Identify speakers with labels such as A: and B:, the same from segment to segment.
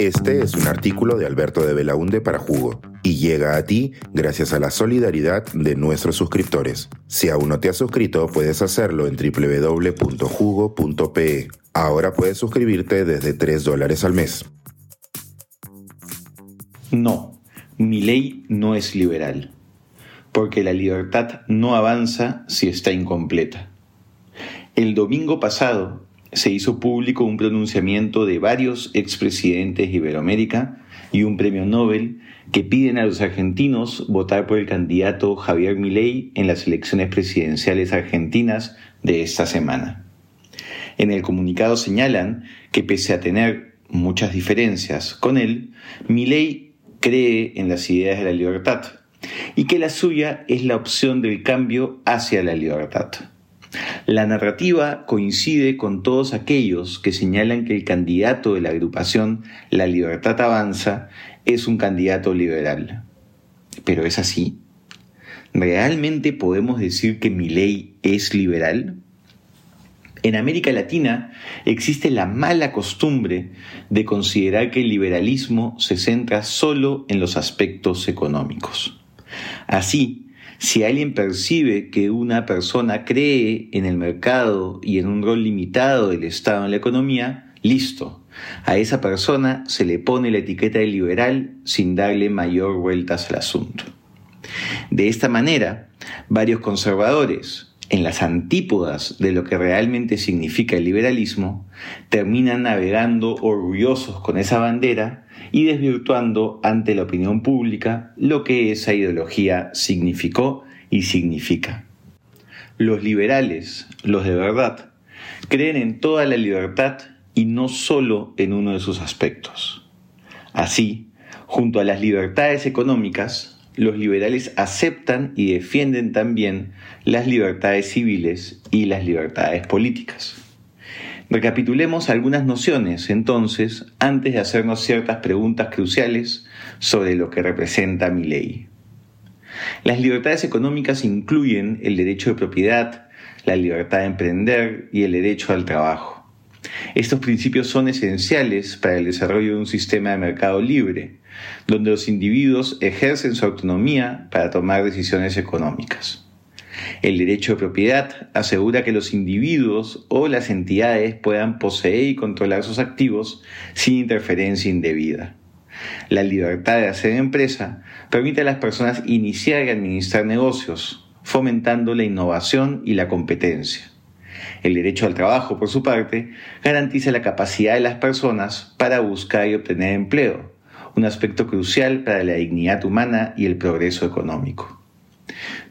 A: Este es un artículo de Alberto de Belaunde para Jugo y llega a ti gracias a la solidaridad de nuestros suscriptores. Si aún no te has suscrito, puedes hacerlo en www.jugo.pe. Ahora puedes suscribirte desde 3 dólares al mes.
B: No, mi ley no es liberal, porque la libertad no avanza si está incompleta. El domingo pasado, se hizo público un pronunciamiento de varios expresidentes de Iberoamérica y un premio Nobel que piden a los argentinos votar por el candidato Javier Milei en las elecciones presidenciales argentinas de esta semana. En el comunicado señalan que pese a tener muchas diferencias con él, Milei cree en las ideas de la libertad y que la suya es la opción del cambio hacia la libertad. La narrativa coincide con todos aquellos que señalan que el candidato de la agrupación La Libertad Avanza es un candidato liberal. ¿Pero es así? ¿Realmente podemos decir que mi ley es liberal? En América Latina existe la mala costumbre de considerar que el liberalismo se centra solo en los aspectos económicos. Así, si alguien percibe que una persona cree en el mercado y en un rol limitado del Estado en la economía, listo. A esa persona se le pone la etiqueta de liberal sin darle mayor vueltas al asunto. De esta manera, varios conservadores, en las antípodas de lo que realmente significa el liberalismo, terminan navegando orgullosos con esa bandera y desvirtuando ante la opinión pública lo que esa ideología significó y significa. Los liberales, los de verdad, creen en toda la libertad y no solo en uno de sus aspectos. Así, junto a las libertades económicas, los liberales aceptan y defienden también las libertades civiles y las libertades políticas. Recapitulemos algunas nociones, entonces, antes de hacernos ciertas preguntas cruciales sobre lo que representa mi ley. Las libertades económicas incluyen el derecho de propiedad, la libertad de emprender y el derecho al trabajo. Estos principios son esenciales para el desarrollo de un sistema de mercado libre, donde los individuos ejercen su autonomía para tomar decisiones económicas. El derecho de propiedad asegura que los individuos o las entidades puedan poseer y controlar sus activos sin interferencia indebida. La libertad de hacer empresa permite a las personas iniciar y administrar negocios, fomentando la innovación y la competencia. El derecho al trabajo, por su parte, garantiza la capacidad de las personas para buscar y obtener empleo, un aspecto crucial para la dignidad humana y el progreso económico.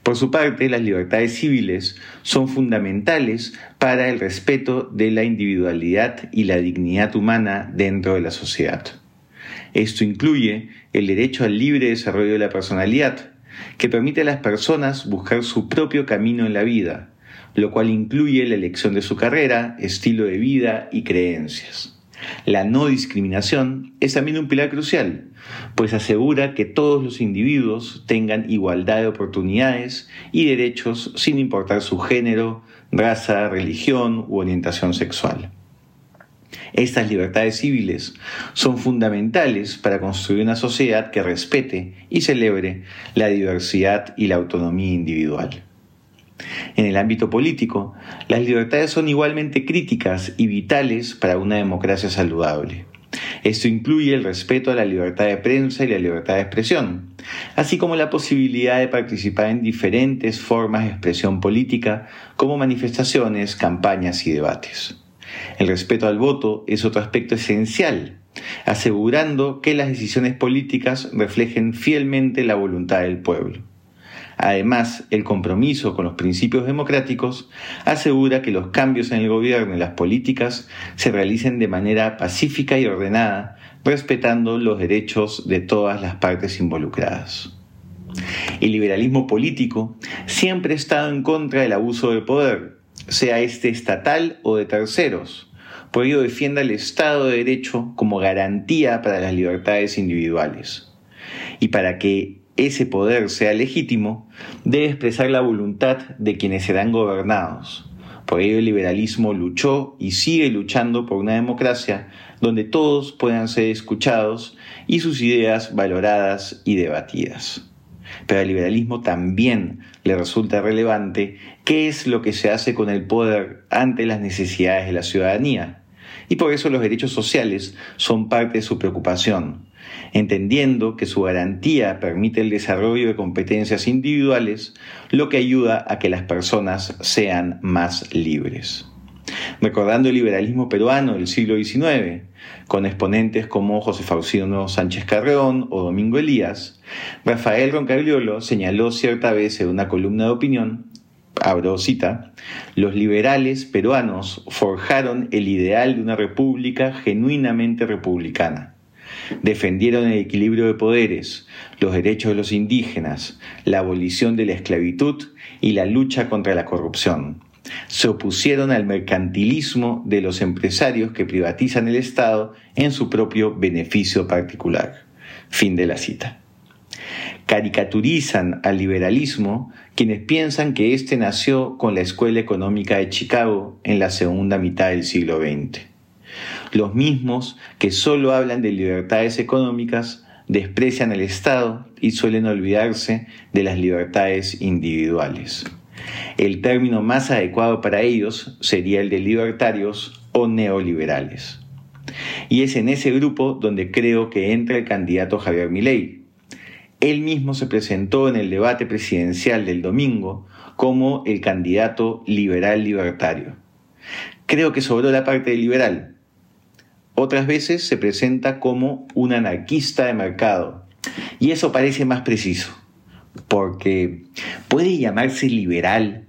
B: Por su parte, las libertades civiles son fundamentales para el respeto de la individualidad y la dignidad humana dentro de la sociedad. Esto incluye el derecho al libre desarrollo de la personalidad, que permite a las personas buscar su propio camino en la vida, lo cual incluye la elección de su carrera, estilo de vida y creencias. La no discriminación es también un pilar crucial, pues asegura que todos los individuos tengan igualdad de oportunidades y derechos sin importar su género, raza, religión u orientación sexual. Estas libertades civiles son fundamentales para construir una sociedad que respete y celebre la diversidad y la autonomía individual. En el ámbito político, las libertades son igualmente críticas y vitales para una democracia saludable. Esto incluye el respeto a la libertad de prensa y la libertad de expresión, así como la posibilidad de participar en diferentes formas de expresión política como manifestaciones, campañas y debates. El respeto al voto es otro aspecto esencial, asegurando que las decisiones políticas reflejen fielmente la voluntad del pueblo. Además, el compromiso con los principios democráticos asegura que los cambios en el gobierno y las políticas se realicen de manera pacífica y ordenada, respetando los derechos de todas las partes involucradas. El liberalismo político siempre ha estado en contra del abuso de poder, sea este estatal o de terceros. Por ello defiende al Estado de Derecho como garantía para las libertades individuales. Y para que ese poder sea legítimo, debe expresar la voluntad de quienes serán gobernados, Por ello el liberalismo luchó y sigue luchando por una democracia donde todos puedan ser escuchados y sus ideas valoradas y debatidas. Pero al liberalismo también le resulta relevante qué es lo que se hace con el poder ante las necesidades de la ciudadanía. Y por eso los derechos sociales son parte de su preocupación, entendiendo que su garantía permite el desarrollo de competencias individuales, lo que ayuda a que las personas sean más libres. Recordando el liberalismo peruano del siglo XIX, con exponentes como José Faustino Sánchez Carreón o Domingo Elías, Rafael Roncagliolo señaló cierta vez en una columna de opinión abro cita, los liberales peruanos forjaron el ideal de una república genuinamente republicana defendieron el equilibrio de poderes, los derechos de los indígenas, la abolición de la esclavitud y la lucha contra la corrupción. Se opusieron al mercantilismo de los empresarios que privatizan el Estado en su propio beneficio particular. Fin de la cita. Caricaturizan al liberalismo quienes piensan que éste nació con la Escuela Económica de Chicago en la segunda mitad del siglo XX los mismos que solo hablan de libertades económicas desprecian el Estado y suelen olvidarse de las libertades individuales. El término más adecuado para ellos sería el de libertarios o neoliberales. Y es en ese grupo donde creo que entra el candidato Javier Milei. Él mismo se presentó en el debate presidencial del domingo como el candidato liberal libertario. Creo que sobró la parte de liberal, otras veces se presenta como un anarquista de mercado. Y eso parece más preciso, porque puede llamarse liberal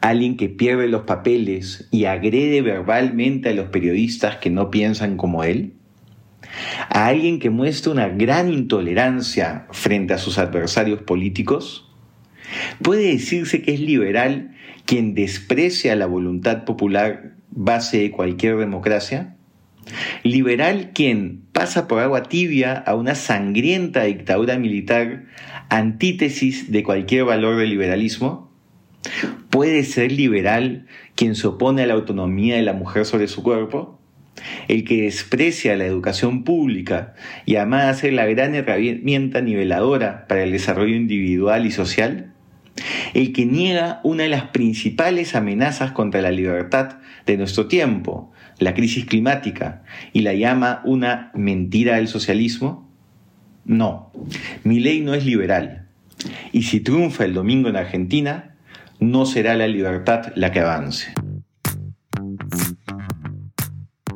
B: alguien que pierde los papeles y agrede verbalmente a los periodistas que no piensan como él? ¿A alguien que muestra una gran intolerancia frente a sus adversarios políticos? ¿Puede decirse que es liberal quien desprecia la voluntad popular base de cualquier democracia? Liberal quien pasa por agua tibia a una sangrienta dictadura militar, antítesis de cualquier valor del liberalismo. ¿Puede ser liberal quien se opone a la autonomía de la mujer sobre su cuerpo? El que desprecia la educación pública y ama a ser la gran herramienta niveladora para el desarrollo individual y social? el que niega una de las principales amenazas contra la libertad de nuestro tiempo, la crisis climática y la llama una mentira del socialismo? No, mi ley no es liberal. Y si triunfa el domingo en Argentina, no será la libertad la que avance.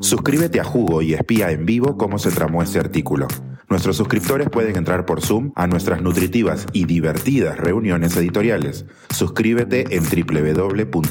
A: Suscríbete a Jugo y espía en vivo cómo se tramó este artículo. Nuestros suscriptores pueden entrar por Zoom a nuestras nutritivas y divertidas reuniones editoriales. Suscríbete en www.jugo.pe.